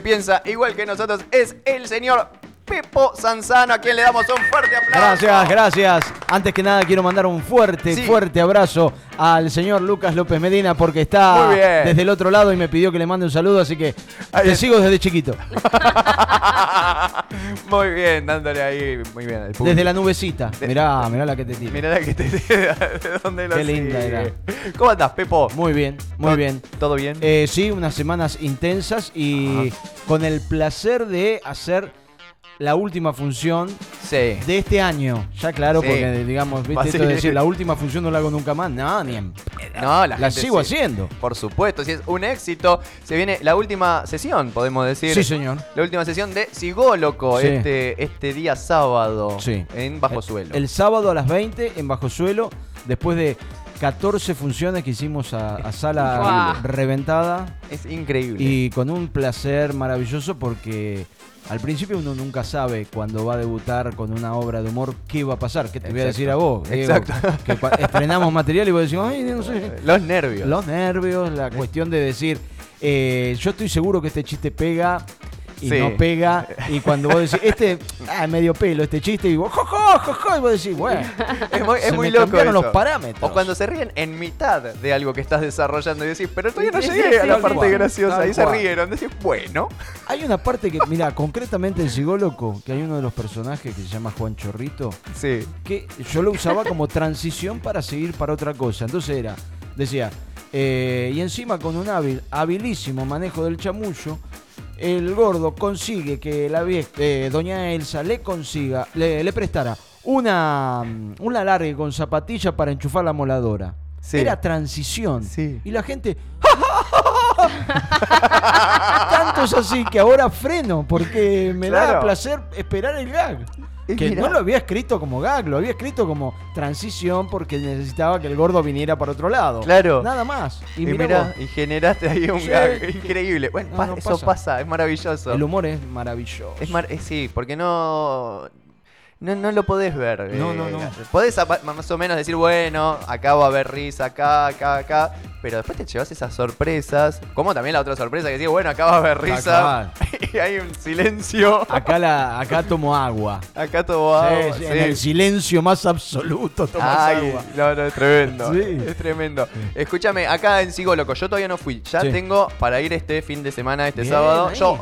piensa igual que nosotros es el señor Pepo Sanzano, a quien le damos un fuerte aplauso. Gracias, gracias. Antes que nada quiero mandar un fuerte, Sí. fuerte abrazo al señor Lucas López Medina porque está desde el otro lado y me pidió que le mande un saludo, así que Ahí te es. sigo desde chiquito. Muy bien, dándole ahí, muy bien. al. Desde la nubecita. Mirá, mirá la que te tiro. Mirá la que te de dónde lo Qué linda era. ¿Cómo andás, Pepo? Muy bien, muy ¿Todo- bien. ¿Todo bien? Eh, sí, unas semanas intensas y con el placer de hacer la última función sí. de este año. Ya claro, Sí. porque digamos, viste esto de decir la última función no la hago nunca más. No, ni en No, la, sigo sí. haciendo. Por supuesto, si es un éxito, se viene la última sesión, podemos decir. Sí, señor. La última sesión de Sigóloco este, este día sábado Sí. en Bajo Suelo. El sábado a las 20 en Bajo Suelo, después de 14 funciones que hicimos a, a sala reventada es increíble. y con un placer maravilloso porque al principio uno nunca sabe cuando va a debutar con una obra de humor qué va a pasar. ¿Qué te voy a decir a vos? Diego? Exacto. Que estrenamos material y vos decís, ay, no sé. Los nervios. Los nervios, la cuestión de decir, eh, yo estoy seguro que este chiste pega y Sí. no pega. Y cuando vos decís, este, ah, medio pelo, este chiste, y vos, jo, jo, jo, jo", y vos decís, bueno, Es muy, es se muy me loco. cambiaron eso. los parámetros. O cuando se ríen en mitad de algo que estás desarrollando y decís, pero todavía no llegué sí, a la parte cual, graciosa. Ahí se rieron. Decís, bueno. Hay una parte que, mira, concretamente en Sigóloco, que hay uno de los personajes que se llama Juan Chorrito, Sí. que yo lo usaba como transición para seguir para otra cosa. Entonces era, decía, eh, y encima con un hábil, habilísimo manejo del chamullo, el gordo consigue que la vie- eh, doña Elsa le consiga, le, le prestara una, mm, una larga con zapatilla para enchufar la moladora. Sí. Era transición. Sí. Y la gente... Tanto es así que ahora freno porque me da placer esperar el gag. Y Que mirá. no lo había escrito como gag, lo había escrito como transición porque necesitaba que el gordo viniera para otro lado. Claro. Nada más. Y, Y, mirá mirá, vos, y generaste ahí un Sí. gag increíble. Bueno, No, pa- no eso pasa. pasa. es maravilloso. el humor es maravilloso. Es mar- eh, sí, porque no, no. No lo podés ver. No, eh, no, no. Podés más o menos decir, bueno, acá va a haber risa, acá, acá, acá. Pero después te llevas esas sorpresas. Como también la otra sorpresa que decís, bueno, acá va a haber risa. y hay un silencio. Acá, la, acá tomo agua. Acá todo va. Sí, sí, En el silencio más absoluto tomas Ay, agua. no, no, es tremendo. Sí. Es tremendo. Escúchame, acá en Sigoloco, yo todavía no fui. Ya tengo para ir este fin de semana, este Bien, sábado. ahí. Yo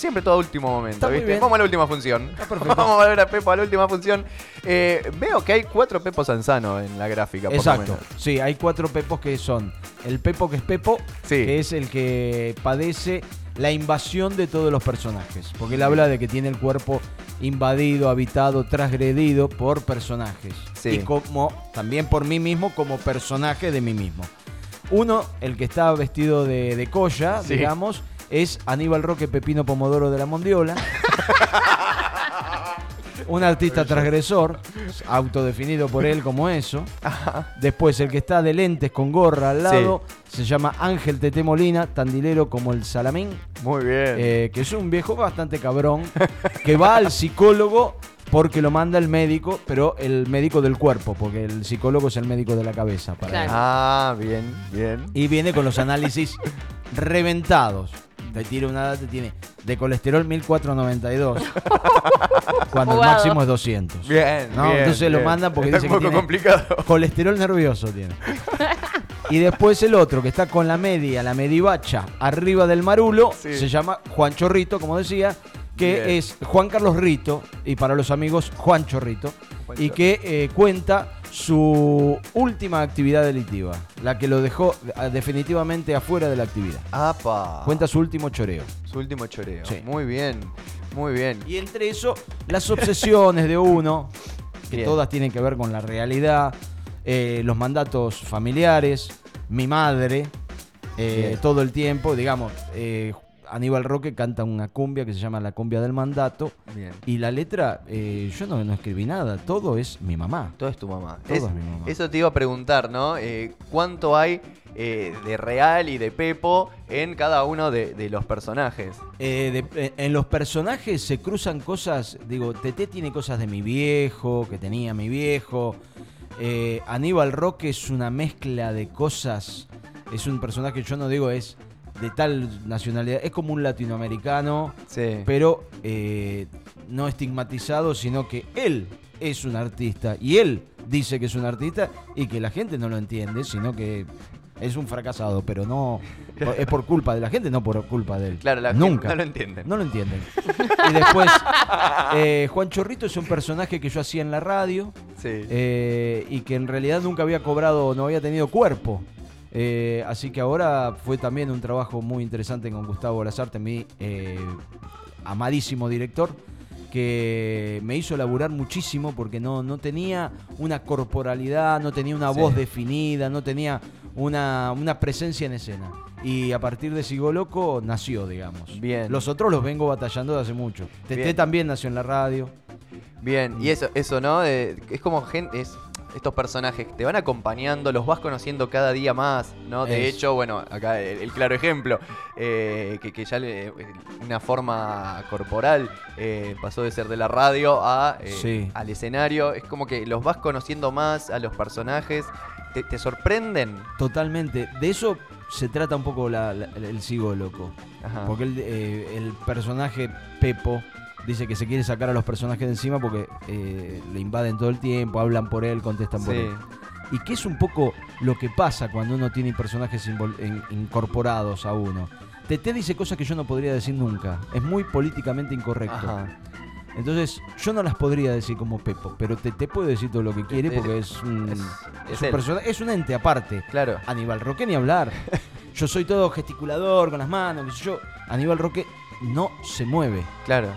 siempre todo a último momento, ¿viste? Vamos a la última función. Vamos a ver a Pepo a la última función. Eh, veo que hay cuatro Pepos Sanzano en la gráfica, por lo Exacto. menos. Sí, hay cuatro pepos que son. El pepo que es Pepo, Sí. que es el que padece la invasión de todos los personajes. Porque él habla de que tiene el cuerpo invadido, habitado, transgredido por personajes. Sí. Y como también por mí mismo, como personaje de mí mismo. Uno, el que está vestido de, de colla, Sí. digamos, es Aníbal Roque Pepino Pomodoro de la Mondiola. Un artista transgresor, autodefinido por él como eso. Después, el que está de lentes con gorra al lado, se llama Ángel Tete Molina, tandilero como el Salamín, Muy bien. eh, que es un viejo bastante cabrón, que va al psicólogo porque lo manda el médico, pero el médico del cuerpo, porque el psicólogo es el médico de la cabeza. Para Claro. él. ah, bien, bien. Y viene con los análisis reventados. Te tira una data, tiene de colesterol 1492, cuando el Jugado. máximo es 200. Bien, No, bien, entonces lo bien. mandan porque Está dice un que poco tiene complicado. colesterol nervioso tiene. Y después el otro que está con la media, la medivacha, arriba del marulo, Sí. se llama Juan Chorrito, como decía, que Bien. es Juan Carlos Rito, y para los amigos Juan Chorrito, Juan y Chorrito. que eh, cuenta su última actividad delictiva, la que lo dejó eh, definitivamente afuera de la actividad. Apa. Cuenta su último choreo. Su último choreo. Sí. Muy bien, muy bien. Y entre eso, las obsesiones de uno, que Bien. todas tienen que ver con la realidad, eh, los mandatos familiares, mi madre, eh, todo el tiempo, digamos, eh, Aníbal Roque canta una cumbia que se llama La cumbia del mandato, Bien. y la letra, eh, yo no, no escribí nada, todo es mi mamá. Todo es tu mamá. Todo Es- es mi mamá. Eso te iba a preguntar, ¿no? Eh, ¿Cuánto hay eh, de real y de Pepo en cada uno de, de los personajes? De- en los personajes se cruzan cosas, digo, Tete tiene cosas de mi viejo, que tenía mi viejo. Aníbal Roque es una mezcla de cosas. Es un personaje, yo no digo es de tal nacionalidad. Es como un latinoamericano, Sí. pero eh, no estigmatizado, sino que él es un artista y él dice que es un artista y que la gente no lo entiende, sino que es un fracasado, pero no es por culpa de la gente, no por culpa de él. Claro, la Nunca. no lo entienden. No lo entienden. Y después, eh, Juan Chorrito es un personaje que yo hacía en la radio Sí. eh, y que en realidad nunca había cobrado, no había tenido cuerpo. Eh, así que ahora fue también un trabajo muy interesante con Gustavo Lazarte, mi eh, amadísimo director, que me hizo laburar muchísimo porque no, no tenía una corporalidad, no tenía una Sí. voz definida, no tenía una, una presencia en escena. Y a partir de Sigo Loco nació, digamos. Bien. Los otros los vengo batallando de hace mucho. Teté Bien. también nació en la radio. Bien, y eso, eso ¿no? De- es como gente, es, estos personajes te van acompañando, los vas conociendo cada día más, ¿no? De Es. hecho, bueno, acá el, el claro ejemplo, eh, que, que ya le- una forma corporal eh, pasó de ser de la radio a, eh, Sí. al escenario, es como que los vas conociendo más a los personajes, te, te sorprenden. Totalmente. De eso se trata un poco la- la- el Sigo Loco. Ajá. Porque el, eh, el personaje Pepo dice que se quiere sacar a los personajes de encima porque eh, le invaden todo el tiempo, hablan por él, contestan por él. Y que es un poco lo que pasa cuando uno tiene personajes incorporados a uno. Tete dice cosas que yo no podría decir nunca. Es muy políticamente incorrecto. Ajá. Entonces, yo no las podría decir como Pepo, pero Tete puede decir todo lo que quiere porque es un, es- es es un es un ente aparte. Claro. Aníbal Roque ni hablar. Yo soy todo gesticulador con las manos, yo. Aníbal Roque no se mueve. Claro.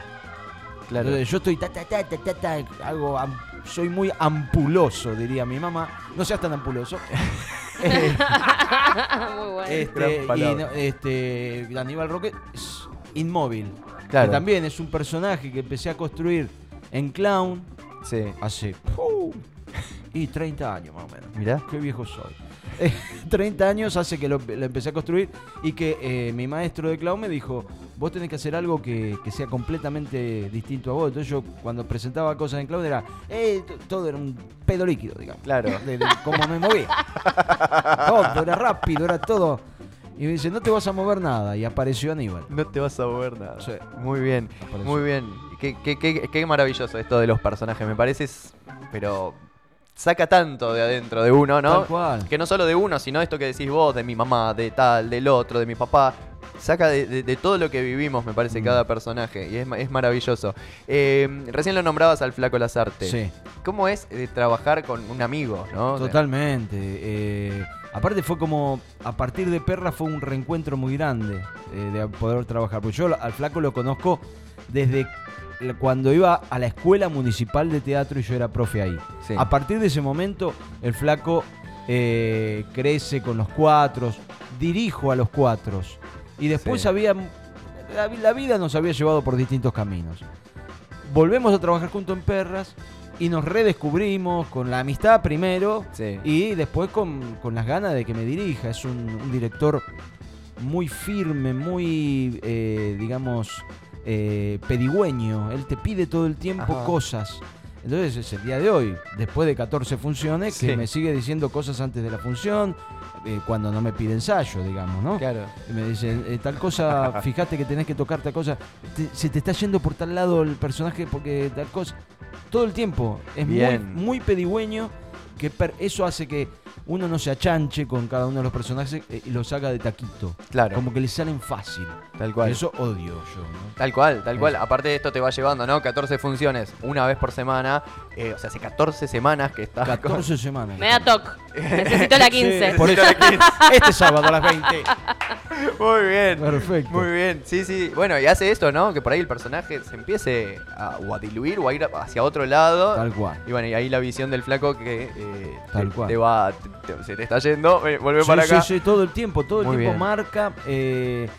Claro. Entonces, yo estoy ta ta ta ta ta, ta, hago am- soy muy ampuloso, diría mi mamá. No seas tan ampuloso. Muy bueno. este, Gran y no- este, Aníbal Roque es inmóvil. Claro. Que también es un personaje que empecé a construir en Clown Sí. hace ¡pum! y 30 años más o menos. Mirá. Qué viejo soy. Eh, 30 años hace que lo, lo empecé a construir y que eh, mi maestro de clown me dijo, vos tenés que hacer algo que, que sea completamente distinto a vos. Entonces yo cuando presentaba cosas en clown era, eh, todo era un pedo líquido, digamos. Claro. De, de cómo me movía. Todo, era rápido, era todo. Y me dice, no te vas a mover nada. Y apareció Aníbal. No te vas a mover nada. Sí. Muy bien, Apareció. muy bien. Qué, qué- qué- qué maravilloso esto de los personajes. Me parece, pero saca tanto de adentro de uno, ¿no? Tal cual. Que no solo de uno, sino esto que decís vos, de mi mamá, de tal, del otro, de mi papá. Saca de, de- de todo lo que vivimos, me parece, Mm. cada personaje. Y es, ma- es maravilloso. Eh, recién lo nombrabas al Flaco Lazarte. Sí. ¿Cómo es eh, trabajar con un amigo, no? Totalmente. eh, aparte fue como, a partir de Perra fue un reencuentro muy grande de poder trabajar. Porque yo al flaco lo conozco desde cuando iba a la escuela municipal de teatro y yo era profe ahí. Sí. A partir de ese momento el flaco eh, crece con los cuatros, dirijo a los cuatros. Y después Sí. había... La, la vida nos había llevado por distintos caminos. Volvemos a trabajar junto en Perras y nos redescubrimos con la amistad primero Sí. y después con, con las ganas de que me dirija. Es un, un director muy firme, muy, eh, digamos, eh, pedigüeño. Él te pide todo el tiempo Ajá. cosas. Entonces es el día de hoy, después de 14 funciones, Sí. que me sigue diciendo cosas antes de la función, eh, cuando no me pide ensayo, digamos, ¿no? Claro. Y me dice, eh, tal cosa, fíjate que tenés que tocar tal cosa, te- se te está yendo por tal lado el personaje porque tal cosa. Todo el tiempo. Es muy, muy pedigüeño, que per- eso hace que uno no se achanche con cada uno de los personajes eh, y los haga de taquito. Claro. Como que le salen fácil. Tal cual. Eso odio yo, ¿no? Tal cual, tal cual. Eso. Aparte de esto te va llevando, ¿no? 14 funciones, una vez por semana. Eh, o sea, hace 14 semanas que estás. 14 semanas. Me da toc. Necesito la 15. Sí, por eso. Este sábado a las 20. Muy bien. Perfecto. Muy bien. Sí, sí. Bueno, y hace esto, ¿no? Que por ahí el personaje se empiece a, o a diluir o a ir hacia otro lado. Tal cual. Y bueno, y ahí la visión del flaco que eh, Tal te, cual. te va. Te- se te está yendo. eh, vuelve Sí, para sí, acá. sí, todo el tiempo, todo el Muy tiempo bien. marca eh,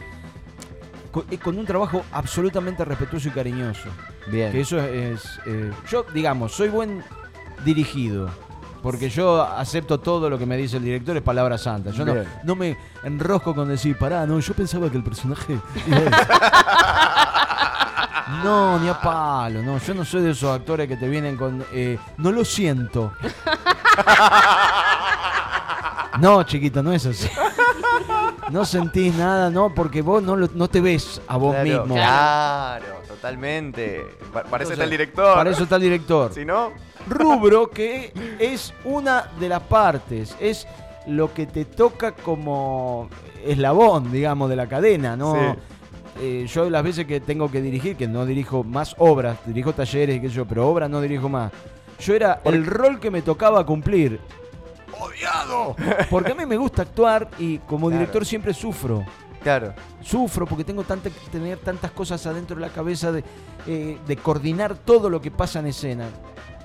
eh, con, un trabajo absolutamente respetuoso y cariñoso. Bien. Que eso es. eh, yo, digamos, soy buen dirigido. Porque yo acepto todo lo que me dice el director, es palabra santa. Yo no, no me enrosco con decir, pará, no, yo pensaba que el personaje. iba a-". No, ni a palo, no. Yo no soy de esos actores que te vienen con. eh, no lo siento. No, chiquito, no es así. no sentís nada, no, porque vos no, lo- no te ves a vos Claro, mismo. Claro, totalmente. Pa- Para eso Entonces, está el director. Para eso está el director. Si no, Rubro que es una de las partes, es lo que te toca como eslabón, digamos, de la cadena, ¿no? Sí. Eh, yo las veces que tengo que dirigir, que no dirijo más obras, dirijo talleres y qué sé yo, pero obras no dirijo más. Yo era el rol que me tocaba cumplir. ¡Odiado! Porque a mí me gusta actuar y como Claro. director siempre sufro. claro. Sufro porque tengo tanta, tener tantas cosas adentro de la cabeza de, eh, de coordinar todo lo que pasa en escena.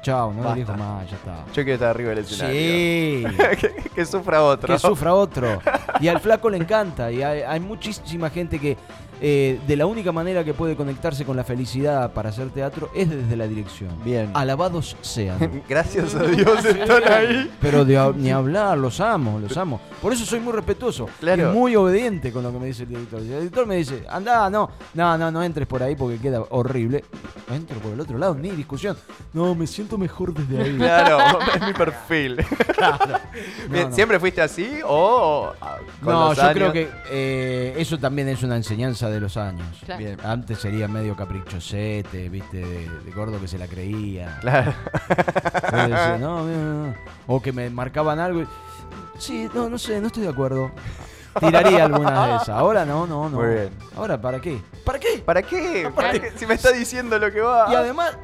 Chao, no Basta. dirijo más, ya está. Yo quiero estar arriba del escenario. Sí. que, que sufra otro. que sufra otro. Y al flaco le encanta. Y hay, hay muchísima gente que eh, de la única manera que puede conectarse con la felicidad para hacer teatro es desde la dirección. Bien. Alabados sean. Gracias a Dios están ahí. Pero de ni hablar, los amo, los amo. Por eso soy muy respetuoso Claro. y muy obediente con lo que me dice el director. Si el director me dice, anda, no, no, no, no entres por ahí porque queda horrible. Entro por el otro lado, ni discusión. No, me siento mejor desde ahí. Claro, es mi perfil. No, no. ¿Siempre fuiste así o ah, con No, los yo años? creo que eh, eso también es una enseñanza de los años. Claro. Bien. Antes sería medio caprichosete, viste, de, de gordo que se la creía. Claro. Yo decía, no, no, no. O que me marcaban algo y, sí, no, no sé, no estoy de acuerdo. Tiraría alguna de esas. Ahora no, no, no. Muy bien. Ahora, ¿para qué? ¿Para qué? ¿Para qué? ¿Para qué? qué? Si me está diciendo lo que va. Y además,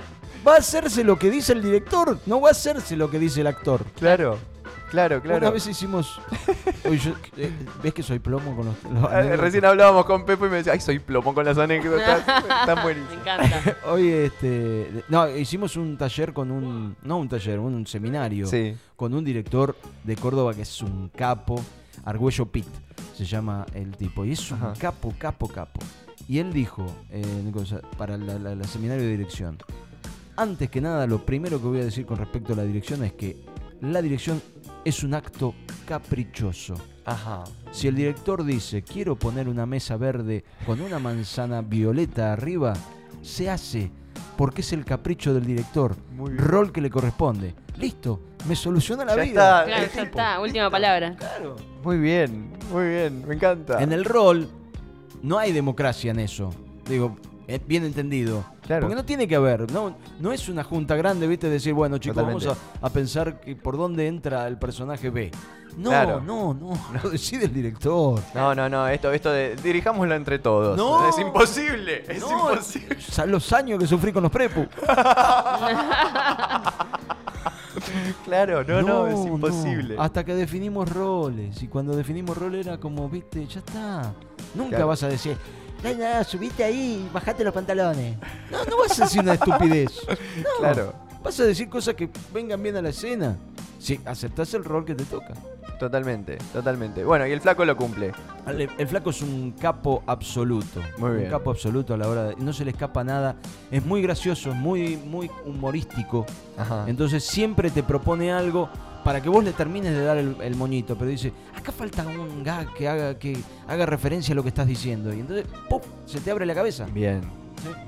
va a hacerse lo que dice el director, no va a hacerse lo que dice el actor. Claro, claro, claro. Una vez hicimos. Uy, yo- eh, ¿Ves que soy plomo con los. los Ah? Recién hablábamos con Pepo y me decía, ay, soy plomo con las anécdotas. Están Me buenísimas. encanta. Hoy, este. No, hicimos un taller con un. No un taller, un seminario. Sí. Con un director de Córdoba que es un capo. Argüello Pitt se llama el tipo. Y es un Ajá. capo, capo, capo. Y él dijo, eh, para la, la- la seminario de dirección. Antes que nada, lo primero que voy a decir con respecto a la dirección es que la dirección es un acto caprichoso. Ajá. Si el director dice, quiero poner una mesa verde con una manzana violeta arriba, se hace, porque es el capricho del director, Muy bien. rol que le corresponde. Listo, me soluciona la Ya vida. está. Claro, ya tipo. está. Última palabra. Claro. Muy bien, muy bien, me encanta. En el rol no hay democracia en eso. Digo, bien entendido. Claro. Porque no tiene que haber, no, no es una junta grande, viste, decir, bueno chicos, Totalmente. vamos a, a pensar que por dónde entra el personaje B. No, Claro. no, no, lo decide el director. No, no, no, esto, esto de dirijámoslo entre todos. No. Es imposible, es No, imposible. Los años que sufrí con los prepu. Claro, no, no, es imposible. no. Hasta que definimos roles. Y cuando definimos roles era como, viste, ya está. Nunca Claro. vas a decir, no, subite ahí, bajate los pantalones. No, no vas a decir una estupidez. No. Claro. Vas a decir cosas que vengan bien a la escena. Si aceptás el rol que te toca. Totalmente, totalmente. Bueno, y el flaco lo cumple. El, el flaco es un capo absoluto. Muy un bien. capo absoluto a la hora de. No se le escapa nada. Es muy gracioso, es muy, muy humorístico. Ajá. Entonces siempre te propone algo para que vos le termines de dar el, el moñito. Pero dice, acá falta un gag que haga, que haga referencia a lo que estás diciendo. Y entonces, ¡pum! se te abre la cabeza. Bien.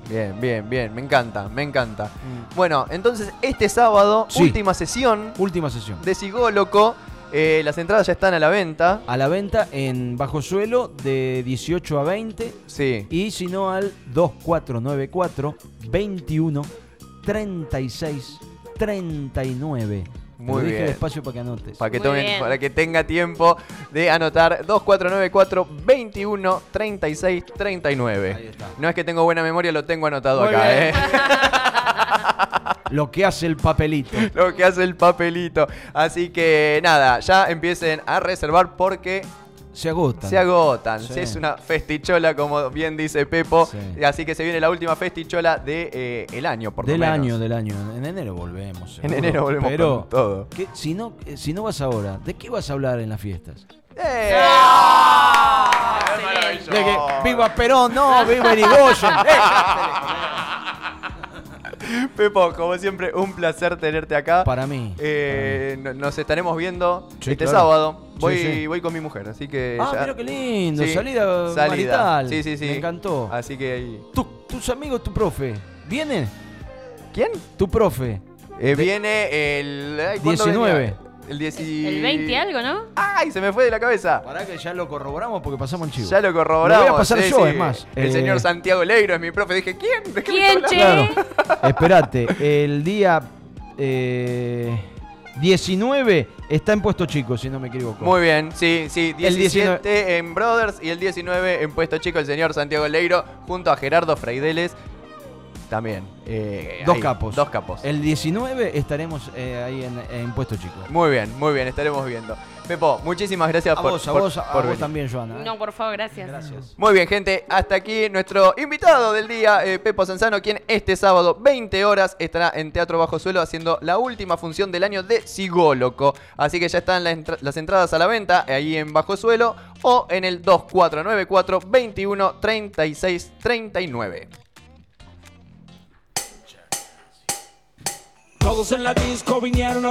Bien, bien, bien. Me encanta, me encanta. Bueno, entonces este sábado, Sí. última sesión Última sesión. de Sigóloco. Eh, las entradas ya están a la venta. A la venta en Bajo Suelo de 18 a 20. Sí. Y si no al 2494 21 36 39. Muy lo dije bien. despacio para que anotes. Para que, Muy tomen, bien. para que tenga tiempo de anotar 2494 21 36 39. Ahí está. No es que tengo buena memoria, lo tengo anotado Muy acá, bien. ¿eh? Lo que hace el papelito. lo que hace el papelito. Así que nada, ya empiecen a reservar porque Se agotan. se agotan. Sí. Es una festichola, como bien dice Pepo. Sí. Así que se viene la última festichola del de, eh, el año, por del lo menos. año, del año. En enero volvemos. En enero volvemos Pero con todo. que si no, eh, si no vas ahora, ¿de qué vas a hablar en las fiestas? ¡Eh! ¡Ah! Viva Perón, no, viva Irigoyen. Eh, Pepo, como siempre, un placer tenerte acá. Para mí. Eh, no- nos estaremos viendo Sí, este claro. sábado. Voy, sí. voy con mi mujer, así que. Ah, ya- mira qué lindo. Salida, salida. marital. Sí, sí, sí. Me encantó. Así que ahí. Tu- tus amigos, tu profe, ¿vienen? ¿Quién? Tu profe. Eh, viene el. ay, ¿cuándo 19. venía? El 10 y- El 20 algo, ¿no? ¡Ay! Se me fue de la cabeza. Pará que ya lo corroboramos porque pasamos el chivo. Ya lo corroboramos. Lo voy a pasar sí, yo, sí. es más. El Eh, señor Santiago Leiro es mi profe. Dije, ¿quién? ¿De qué ¿Quién, está che? hablando? Claro. Espérate, el día eh, 19 está en puesto chico, si no me equivoco. Muy bien, sí, sí. El 17 en Brothers y el 19 en Puesto Chico el señor Santiago Leiro junto a Gerardo Freideles. También. eh, Dos ahí, capos. Dos capos. El 19 estaremos eh, ahí en, en puesto chico. Muy bien, muy bien, estaremos viendo. Pepo, muchísimas gracias A por, vos, a por- vos, a por vos también, Joana. ¿eh? No, por favor, gracias. Gracias. Muy bien, gente, hasta aquí nuestro invitado del día, eh, Pepo Sanzano, quien este sábado, 20 horas, estará en Teatro Bajo Suelo haciendo la última función del año de Sigóloco. Así que ya están las, entra- las entradas a la venta ahí en Bajo Suelo o en el 2494 21 36 39. Todos en la disco vinieron